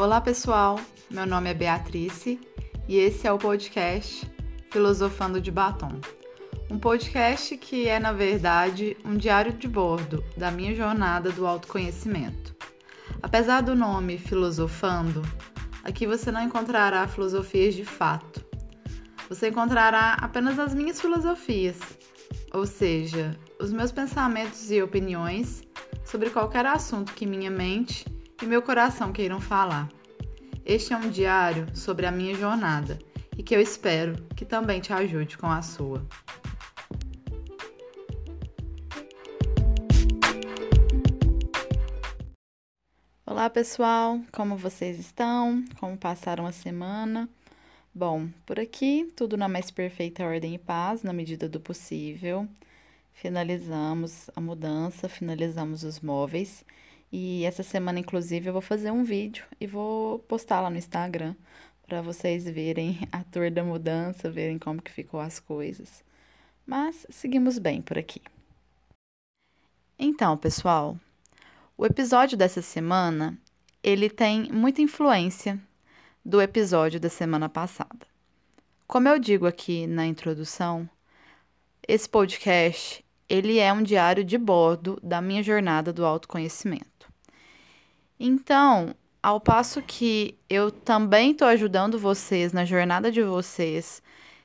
Olá pessoal, meu nome é Beatrice e esse é o podcast Filosofando de Batom. Um podcast que é, na verdade, um diário de bordo da minha jornada do autoconhecimento. Apesar do nome Filosofando, aqui você não encontrará filosofias de fato. Você encontrará apenas as minhas filosofias, ou seja, os meus pensamentos e opiniões sobre qualquer assunto que minha mente e meu coração queiram falar. Este é um diário sobre a minha jornada e que eu espero que também te ajude com a sua. Olá pessoal, como vocês estão? Como passaram a semana? Bom, por aqui tudo na mais perfeita ordem e paz, na medida do possível. Finalizamos a mudança, finalizamos os móveis e essa semana, inclusive, eu vou fazer um vídeo e vou postar lá no Instagram para vocês verem a tour da mudança, verem como que ficou as coisas. Mas seguimos bem por aqui. Então, pessoal, o episódio dessa semana, ele tem muita influência do episódio da semana passada. Como eu digo aqui na introdução, esse podcast, ele é um diário de bordo da minha jornada do autoconhecimento. Então, ao passo que eu também estou ajudando vocês na jornada de vocês,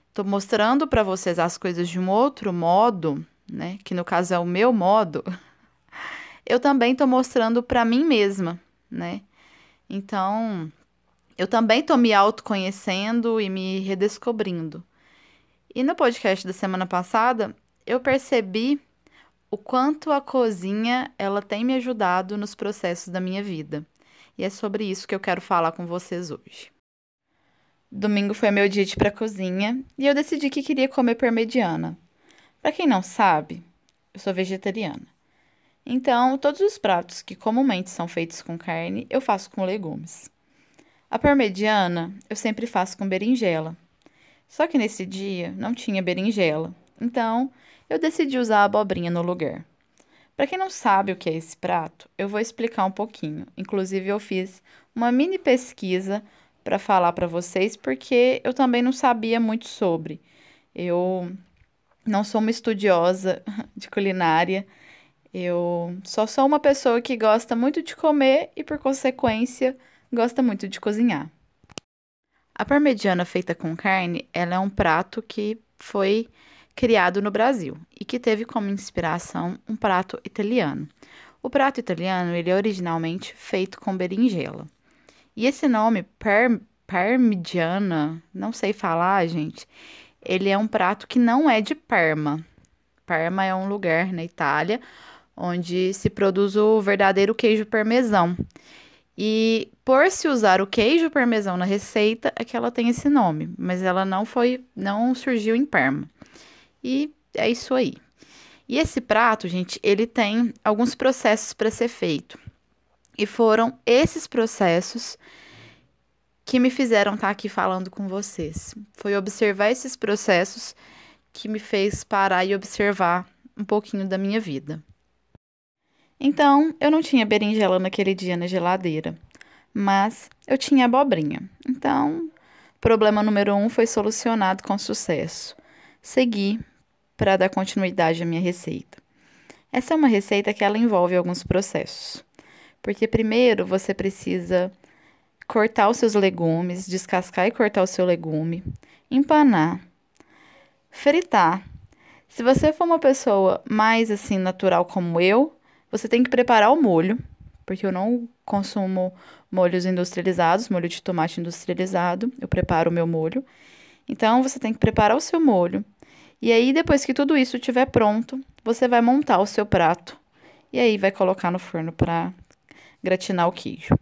estou mostrando para vocês as coisas de um outro modo, né? Que no caso é o meu modo. Eu também estou mostrando para mim mesma, né? Então, eu também estou me autoconhecendo e me redescobrindo. E no podcast da semana passada, eu percebi o quanto a cozinha ela tem me ajudado nos processos da minha vida. E é sobre isso que eu quero falar com vocês hoje. Domingo foi meu dia de ir para cozinha e eu decidi que queria comer parmegiana. Para quem não sabe, eu sou vegetariana. Então, todos os pratos que comumente são feitos com carne, eu faço com legumes. A parmegiana eu sempre faço com berinjela. Só que nesse dia não tinha berinjela. Então, eu decidi usar a abobrinha no lugar. Para quem não sabe o que é esse prato, eu vou explicar um pouquinho. Inclusive, eu fiz uma mini pesquisa para falar para vocês, porque eu também não sabia muito sobre. Eu não sou uma estudiosa de culinária, eu só sou uma pessoa que gosta muito de comer e, por consequência, gosta muito de cozinhar. A parmegiana feita com carne, ela é um prato que foi criado no Brasil e que teve como inspiração um prato italiano. O prato italiano ele é originalmente feito com berinjela. E esse nome per, parmigiana, não sei falar, gente, ele é um prato que não é de Parma. Parma é um lugar na Itália onde se produz o verdadeiro queijo parmesão. E por se usar o queijo parmesão na receita, é que ela tem esse nome, mas ela não foi, não surgiu em Parma. E é isso aí. E esse prato, gente, ele tem alguns processos para ser feito. E foram esses processos que me fizeram estar tá aqui falando com vocês. Foi observar esses processos que me fez parar e observar um pouquinho da minha vida. Então, eu não tinha berinjela naquele dia na geladeira, mas eu tinha abobrinha. Então, problema número um foi solucionado com sucesso. Segui para dar continuidade à minha receita. Essa é uma receita que ela envolve alguns processos. Porque primeiro você precisa cortar os seus legumes, descascar e cortar o seu legume, empanar, fritar. Se você for uma pessoa mais assim natural como eu, você tem que preparar o molho, porque eu não consumo molhos industrializados, molho de tomate industrializado, eu preparo o meu molho. Então você tem que preparar o seu molho, e aí, depois que tudo isso estiver pronto, você vai montar o seu prato e aí vai colocar no forno para gratinar o queijo.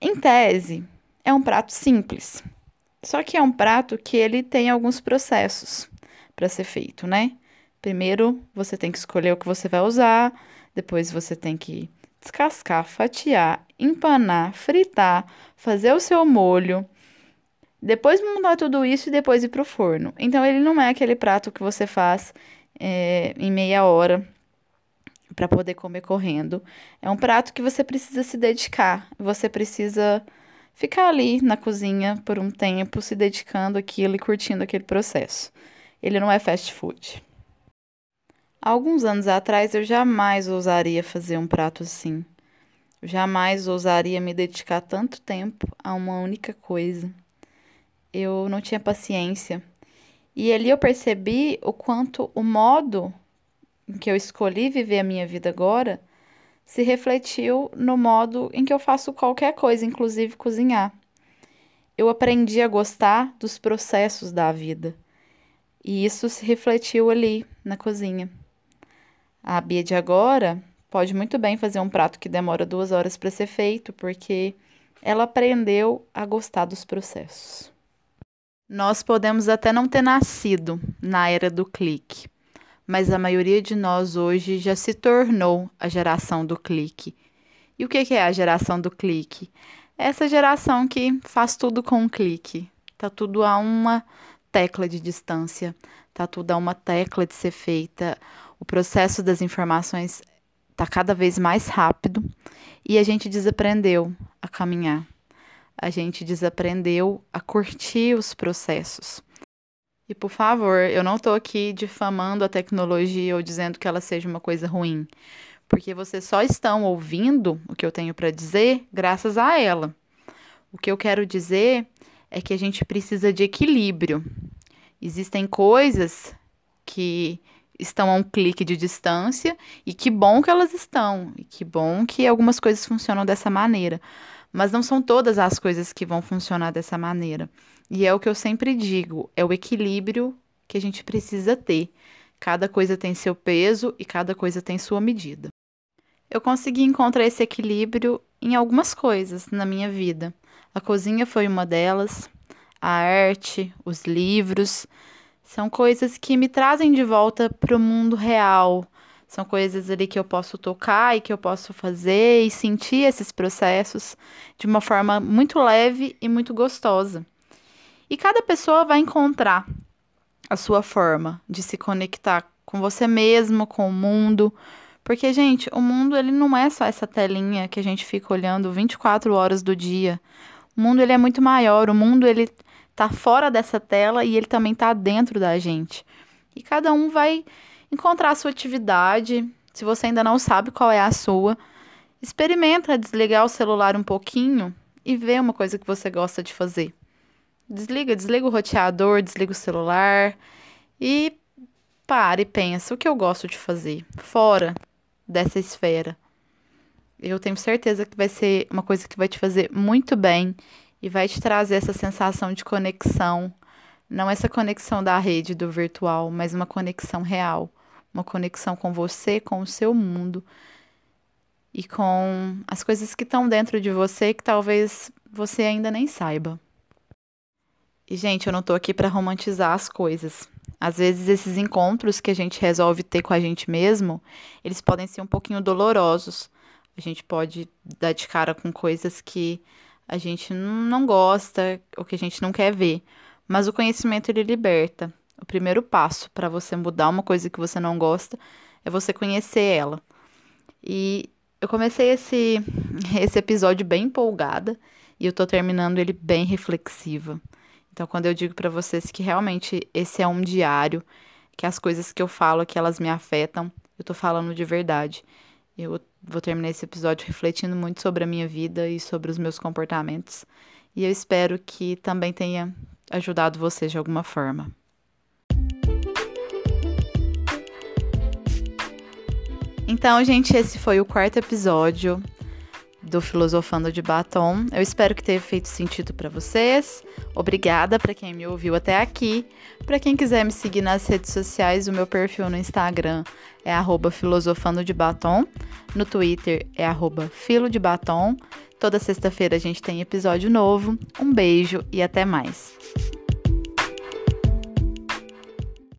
Em tese, é um prato simples. Só que é um prato que ele tem alguns processos para ser feito, né? Primeiro, você tem que escolher o que você vai usar, depois você tem que descascar, fatiar, empanar, fritar, fazer o seu molho, depois montar tudo isso e depois ir para o forno. Então, ele não é aquele prato que você faz é, em meia hora para poder comer correndo. É um prato que você precisa se dedicar, você precisa ficar ali na cozinha por um tempo, se dedicando àquilo e curtindo aquele processo. Ele não é fast food. alguns anos atrás eu jamais ousaria fazer um prato assim. Eu jamais ousaria me dedicar tanto tempo a uma única coisa. Eu não tinha paciência. E ali eu percebi o quanto o modo em que eu escolhi viver a minha vida agora se refletiu no modo em que eu faço qualquer coisa, inclusive cozinhar. Eu aprendi a gostar dos processos da vida. E isso se refletiu ali na cozinha. A Bia de agora pode muito bem fazer um prato que demora duas horas para ser feito, porque ela aprendeu a gostar dos processos. Nós podemos até não ter nascido na era do clique, mas a maioria de nós hoje já se tornou a geração do clique. E o que é a geração do clique? Essa geração que faz tudo com um clique. Tá tudo a uma tecla de distância, tá tudo a uma tecla de ser feita. O processo das informações tá cada vez mais rápido e a gente desaprendeu a caminhar a gente desaprendeu a curtir os processos. E por favor, eu não estou aqui difamando a tecnologia ou dizendo que ela seja uma coisa ruim, porque vocês só estão ouvindo o que eu tenho para dizer graças a ela. O que eu quero dizer é que a gente precisa de equilíbrio. Existem coisas que estão a um clique de distância e que bom que elas estão, e que bom que algumas coisas funcionam dessa maneira. Mas não são todas as coisas que vão funcionar dessa maneira. E é o que eu sempre digo: é o equilíbrio que a gente precisa ter. Cada coisa tem seu peso e cada coisa tem sua medida. Eu consegui encontrar esse equilíbrio em algumas coisas na minha vida. A cozinha foi uma delas, a arte, os livros, são coisas que me trazem de volta para o mundo real, são coisas ali que eu posso tocar e que eu posso fazer e sentir esses processos de uma forma muito leve e muito gostosa. E cada pessoa vai encontrar a sua forma de se conectar com você mesmo, com o mundo. Porque, gente, o mundo ele não é só essa telinha que a gente fica olhando 24 horas do dia. O mundo ele é muito maior, o mundo ele tá fora dessa tela e ele também tá dentro da gente. E cada um vai encontrar a sua atividade. Se você ainda não sabe qual é a sua, experimenta desligar o celular um pouquinho e ver uma coisa que você gosta de fazer. Desliga, desliga o roteador, desliga o celular e para e pensa o que eu gosto de fazer fora dessa esfera. Eu tenho certeza que vai ser uma coisa que vai te fazer muito bem e vai te trazer essa sensação de conexão, não essa conexão da rede do virtual, mas uma conexão real uma conexão com você, com o seu mundo e com as coisas que estão dentro de você que talvez você ainda nem saiba. E, gente, eu não tô aqui para romantizar as coisas. Às vezes, esses encontros que a gente resolve ter com a gente mesmo, eles podem ser um pouquinho dolorosos. A gente pode dar de cara com coisas que a gente não gosta ou que a gente não quer ver. Mas o conhecimento, ele liberta. O primeiro passo para você mudar uma coisa que você não gosta é você conhecer ela. E eu comecei esse, esse episódio bem empolgada e eu tô terminando ele bem reflexiva. Então, quando eu digo para vocês que realmente esse é um diário, que as coisas que eu falo que elas me afetam, eu tô falando de verdade. Eu vou terminar esse episódio refletindo muito sobre a minha vida e sobre os meus comportamentos. E eu espero que também tenha ajudado vocês de alguma forma. Então, gente, esse foi o quarto episódio do Filosofando de Batom. Eu espero que tenha feito sentido para vocês. Obrigada para quem me ouviu até aqui. Para quem quiser me seguir nas redes sociais, o meu perfil no Instagram é filosofando de batom, no Twitter é filo de batom. Toda sexta-feira a gente tem episódio novo. Um beijo e até mais.